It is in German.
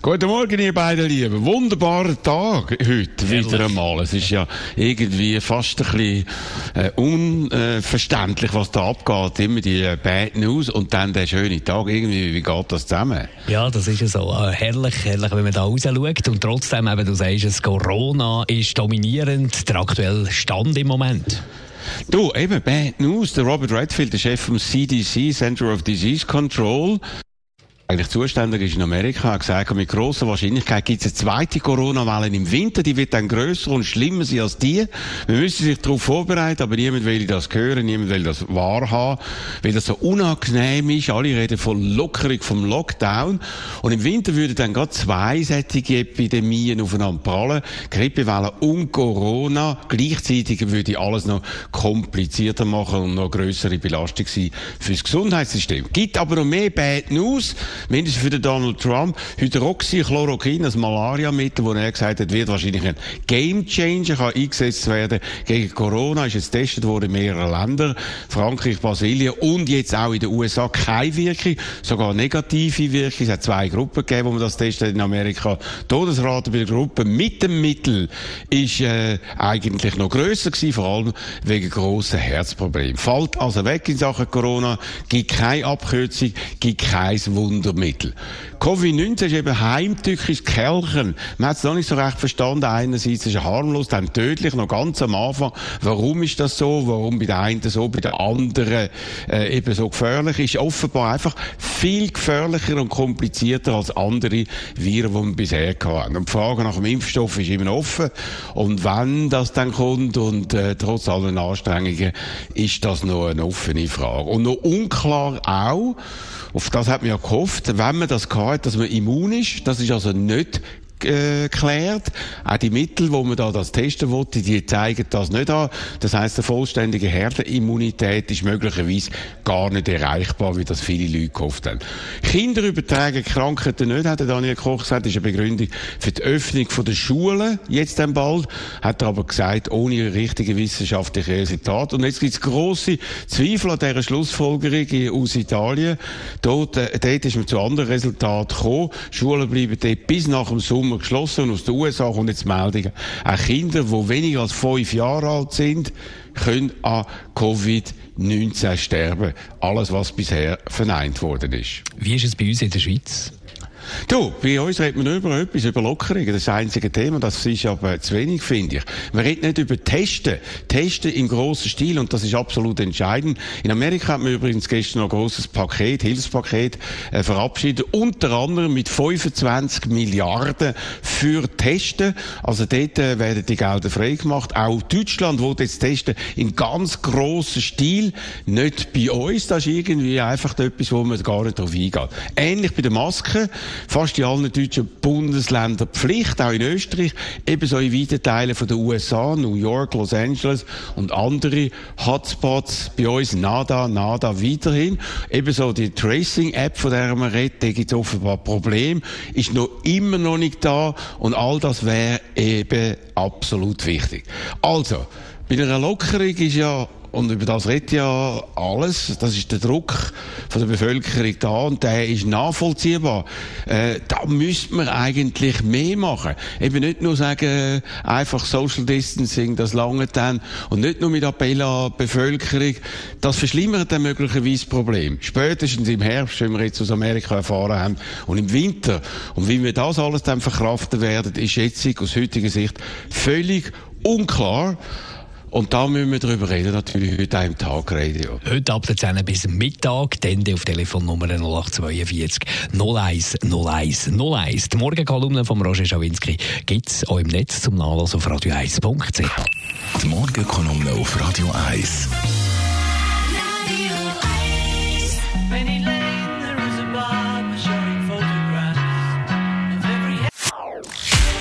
Guten Morgen, ihr beiden Lieben. Wunderbarer Tag heute Herrlich. wieder einmal. Es ist ja irgendwie fast ein bisschen äh, unverständlich, was da abgeht. Immer die äh, Bad News und dann der schöne Tag. Irgendwie, wie geht das zusammen? Ja, das ist ja so. Äh, herrlich, herrlich, wenn man da raus schaut. Und trotzdem, eben, du sagst es, Corona ist dominierend, der aktuelle Stand im Moment. Du, eben, Bad News. Der Robert Redfield, der Chef vom CDC, Center of Disease Control, eigentlich zuständig ist in Amerika, hat gesagt, mit grosser Wahrscheinlichkeit gibt es eine zweite Corona-Welle im Winter, die wird dann grösser und schlimmer sein als die. Wir müssen sich darauf vorbereiten, aber niemand will das hören, niemand will das wahrhaben, weil das so unangenehm ist. Alle reden von Lockerung vom Lockdown. Und im Winter würden dann gerade zwei solche Epidemien aufeinander prallen. Grippewelle und Corona. Gleichzeitig würde alles noch komplizierter machen und noch grössere Belastung sein fürs Gesundheitssystem. Gibt aber noch mehr Bad News, mindestens für den Donald Trump. Hydroxychloroquin, das Malaria-Mittel, wo er gesagt hat, wird wahrscheinlich ein Game Changer, kann eingesetzt werden gegen Corona, ist jetzt getestet worden in mehreren Ländern, Frankreich, Brasilien und jetzt auch in den USA keine Wirkung, sogar negative Wirkung. Es hat zwei Gruppen gegeben, wo man das testet in Amerika. Die Todesrate bei der Gruppe mit dem Mittel ist äh, eigentlich noch grösser gewesen, vor allem wegen grossen Herzproblemen. Fällt also weg in Sachen Corona, gibt keine Abkürzung, gibt kein Wundermittel. Covid-19 ist eben heimtückisches Kerlchen. Man hat es noch nicht so recht verstanden. Einerseits ist er harmlos, dann tödlich, noch ganz am Anfang. Warum ist das so? Warum bei der einen so, bei der anderen äh, eben so gefährlich? Ist offenbar einfach viel gefährlicher und komplizierter als andere Viren, die wir bisher hatten. Und die Frage nach dem Impfstoff ist immer offen. Und wenn das dann kommt und äh, trotz aller Anstrengungen, ist das noch eine offene Frage. Und noch unklar auch, auf das hat man ja gehofft, wenn man das hat, dass man immun ist. Das ist also nicht geklärt. Auch die Mittel, wo man da das testen wollte, die zeigen das nicht an. Das heißt, eine vollständige Herdenimmunität ist möglicherweise gar nicht erreichbar, wie das viele Leute gehofft haben. Kinder übertragen Krankheiten nicht, hat Daniel Koch gesagt, das ist eine Begründung für die Öffnung der Schulen, jetzt dann bald. Hat er aber gesagt, ohne richtige wissenschaftliche Resultate. Und jetzt gibt es grosse Zweifel an dieser Schlussfolgerung aus Italien. Dort, äh, dort ist man zu anderen Resultaten gekommen. Schulen bleiben dort bis nach dem Sommer geschlossen. Und aus den USA kommt jetzt Meldungen, auch Kinder, die weniger als fünf Jahre alt sind, können an Covid-19 sterben. Alles, was bisher verneint worden ist. Wie ist es bei uns in der Schweiz? Du, bei uns redet man über etwas, über Lockerungen. Das das einzige Thema. Das ist aber zu wenig, finde ich. Man redet nicht über Testen. Testen im grossen Stil. Und das ist absolut entscheidend. In Amerika hat man übrigens gestern noch ein grosses Paket, Hilfspaket, äh, verabschiedet. Unter anderem mit 25 Milliarden für Testen. Also dort äh, werden die Gelder freigemacht. Auch Deutschland will jetzt testen in ganz grossen Stil. Nicht bei uns. Das ist irgendwie einfach etwas, wo man gar nicht drauf eingeht. Ähnlich bei den Masken fast in allen deutschen Bundesländern Pflicht, auch in Österreich, ebenso in weiten Teilen von den USA, New York, Los Angeles und andere Hotspots bei uns nada, nada weiterhin. Ebenso die Tracing-App, von der man redet, da gibt es offenbar Probleme, ist noch immer noch nicht da und all das wäre eben absolut wichtig. Also, bei einer Lockerung ist ja und über das redet ja alles. Das ist der Druck von der Bevölkerung da und der ist nachvollziehbar. Äh, da müsste man eigentlich mehr machen. Eben nicht nur sagen, einfach Social Distancing, das lange dann und nicht nur mit Appell an die Bevölkerung. Das verschlimmert dann möglicherweise das Problem. Spätestens im Herbst, wenn wir jetzt aus Amerika erfahren haben, und im Winter. Und wie wir das alles dann verkraften werden, ist jetzt aus heutiger Sicht völlig unklar. Und da müssen wir darüber reden, natürlich heute auch im Tagradio. Heute ab der 10 bis Mittag, dann auf Telefonnummer 0842 01 01 01. Die Morgenkolumne von Roger Schawinski gibt es auch im Netz zum Nachlesen auf radio1.ch. Die Morgenkolumne auf Radio 1.